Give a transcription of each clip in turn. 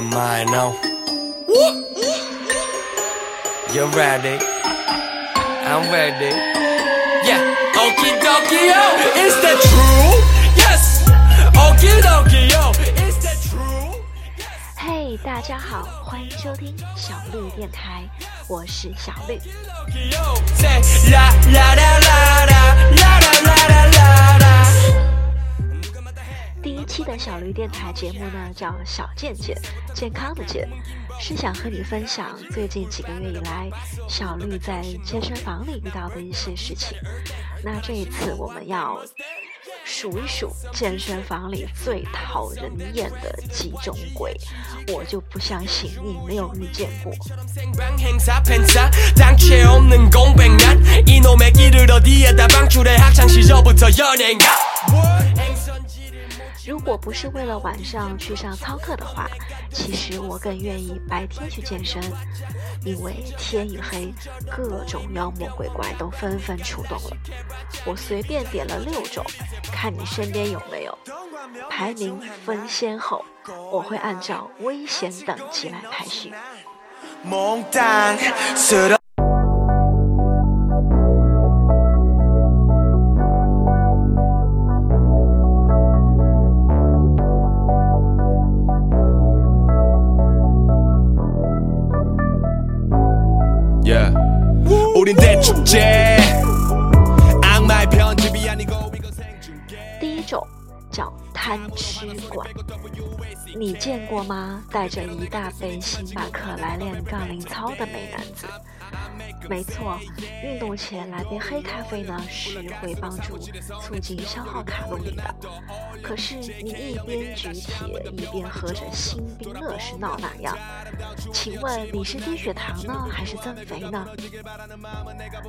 Am I now? You ready? I'm ready. Yeah. Okie dokie yo, is that true? Yes. Okie dokie yo, is that true? 嘿，大家好，欢迎收听小绿电台，我是小绿。一期的小绿电台节目呢，叫小健健，健康的健，是想和你分享最近几个月以来小绿在健身房里遇到的一些事情。那这一次我们要数一数健身房里最讨人厌的几种鬼，我就不相信你没有遇见过。如果不是为了晚上去上操课的话，其实我更愿意白天去健身，因为天一黑，各种妖魔鬼怪都纷纷出动了。我随便点了六种，看你身边有没有，排名分先后，我会按照危险等级来排序。第一种叫贪吃鬼，你见过吗？带着一大杯星巴克来练杠铃操的美男子。没错，运动前来杯黑咖啡呢，是会帮助促进消耗卡路里的。可是你一边举铁一边喝着星冰乐是闹哪样？请问你是低血糖呢，还是增肥呢？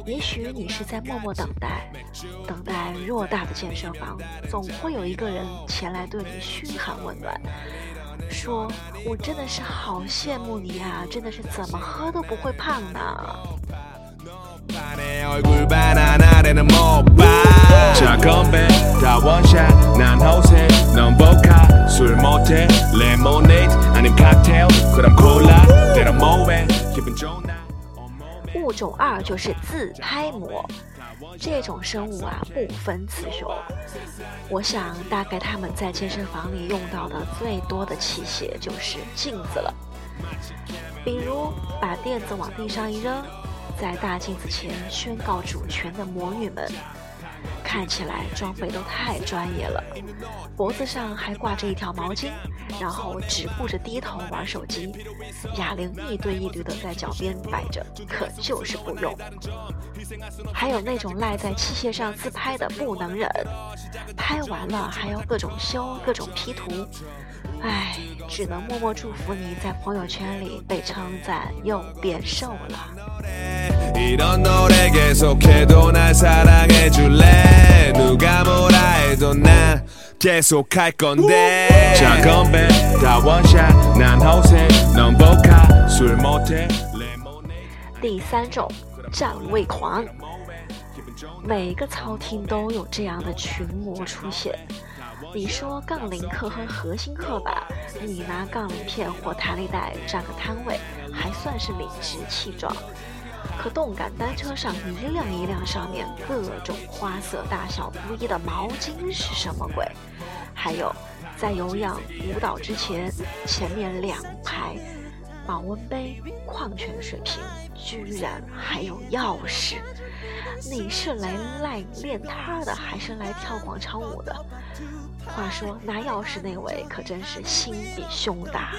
也许你是在默默等待，等待偌大的健身房，总会有一个人前来对你嘘寒问暖，说：“我真的是好羡慕你呀、真的是怎么喝都不会胖呢。种二就是自拍魔，这种生物啊不分雌雄。我想大概他们在健身房里用到的最多的器械就是镜子了，比如把垫子往地上一扔，在大镜子前宣告主权的魔女们。看起来装备都太专业了，脖子上还挂着一条毛巾，然后只顾着低头玩手机，哑铃一堆一堆的在脚边摆着，可就是不用。还有那种赖在器械上自拍的不能忍，拍完了还要各种修、各种 P 图，唉，只能默默祝福你在朋友圈里被称赞又变瘦了。이런 노래 계속해도 날 사랑해줄래 누가 뭐라 해도 난 계속할 건데 자 건배 다 원샷 난 호세 넌 보카 술 못해 레모네이드 第三种站位狂，每个操厅都有这样的群魔出现。你说杠铃课和核心课吧，你拿杠铃片或弹力带占个摊位，还算是理直气壮。 可动感单车上一辆一辆上面各种花色大小不一的毛巾是什么鬼？还有，在有氧舞蹈之前，前面两排保温杯、矿泉水瓶，居然还有钥匙。你是来赖练摊的，还是来跳广场舞的？话说拿钥匙那位可真是心比胸大。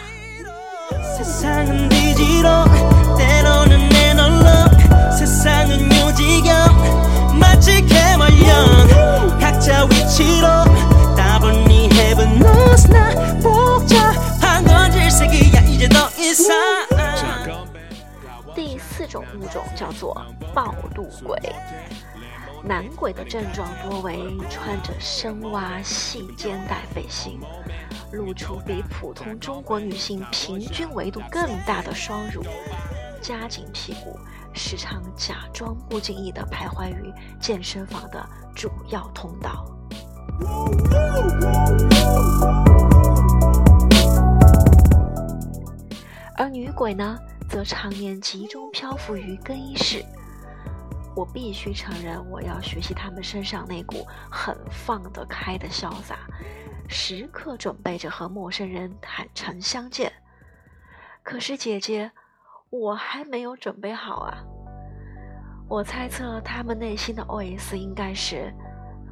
种物种叫做暴露鬼。男鬼的症状多为穿着深挖细肩带背心，露出比普通中国女性平均维度更大的双乳，夹紧屁股，时常假装不经意地徘徊于健身房的主要通道。而女鬼呢，则常年集中漂浮于更衣室。我必须承认，我要学习他们身上那股很放得开的潇洒，时刻准备着和陌生人坦诚相见。可是姐姐，我还没有准备好啊！我猜测他们内心的 OS 应该是：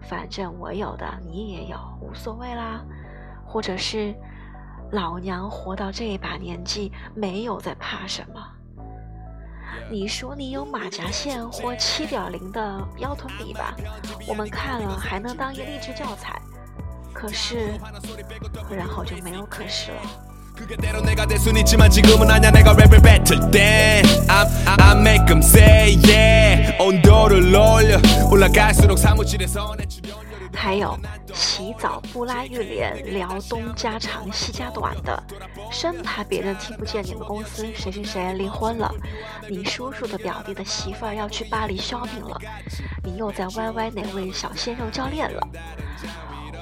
反正我有的你也有，无所谓啦。或者是老娘活到这把年纪，没有在怕什么。你说你有马甲线或七点零的腰臀比吧？我们看了还能当一励志教材。可是，然后就没有可是了。还有洗澡不拉浴帘聊东家长西家短的，生怕别人听不见你们公司谁谁谁离婚了，你叔叔的表弟的媳妇儿要去巴黎 shopping 了，你又在 YY 哪位小鲜肉教练了。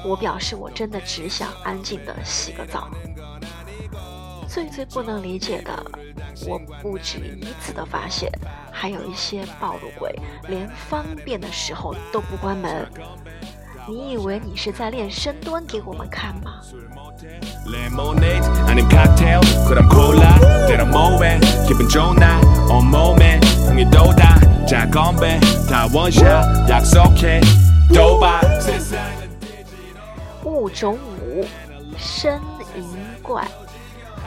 我表示我真的只想安静的洗个澡。最最不能理解的，我不止一次的发现，还有一些暴露鬼连方便的时候都不关门。你以为你是在练深蹲给我们看吗？物种五，呻吟怪。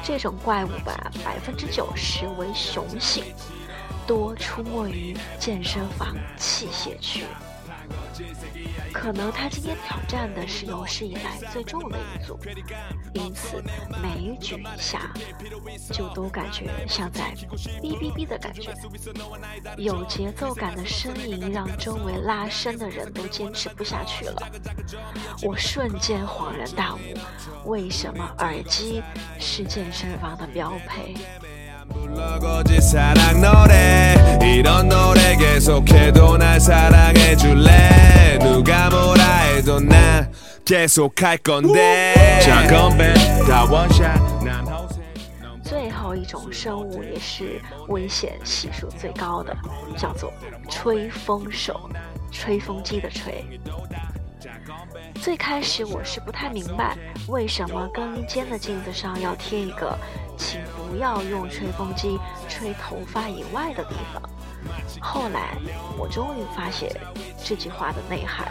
这种怪物吧，百分之九十为雄性，多出没于健身房器械区。可能他今天挑战的是有史以来最重的一组，因此每一举一下就都感觉像在哔哔哔的感觉。有节奏感的呻吟让周围拉伸的人都坚持不下去了。我瞬间恍然大悟，为什么耳机是健身房的标配？最后一种生物也是危险系数最高的，叫做吹风手，吹风机的吹。最开始我是不太明白，为什么更衣间的镜子上要贴一个“请不要用吹风机吹头发以外的地方”。后来我终于发现这句话的内涵。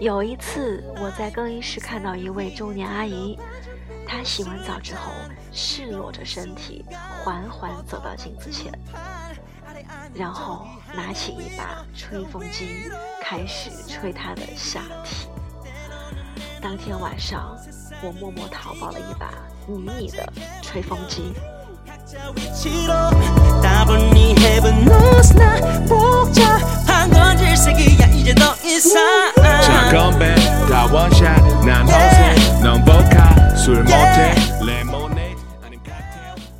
有一次我在更衣室看到一位中年阿姨。他洗完澡之后，赤裸着身体，缓缓走到镜子前，然后拿起一把吹风机，开始吹他的下体。当天晚上，我默默淘宝了一把迷你的吹风机。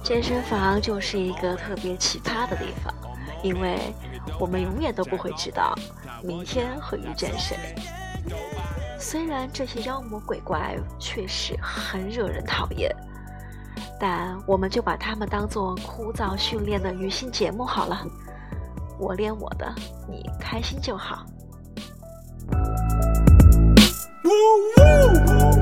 健身房就是一个特别奇葩的地方，因为我们永远都不会知道明天会遇见谁。虽然这些妖魔鬼怪确实很惹人讨厌，但我们就把他们当做枯燥训练的女性节目好了。我练我的，你开心就好。嘿，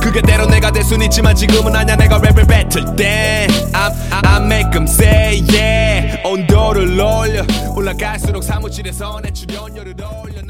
그게대로 내가 될 순 있지만 지금은 아냐 내가 랩을 뱉을 땐 I, I, I make them say yeah. 온도를 올려. 올라갈수록 사무실에서 내 출연료를 올려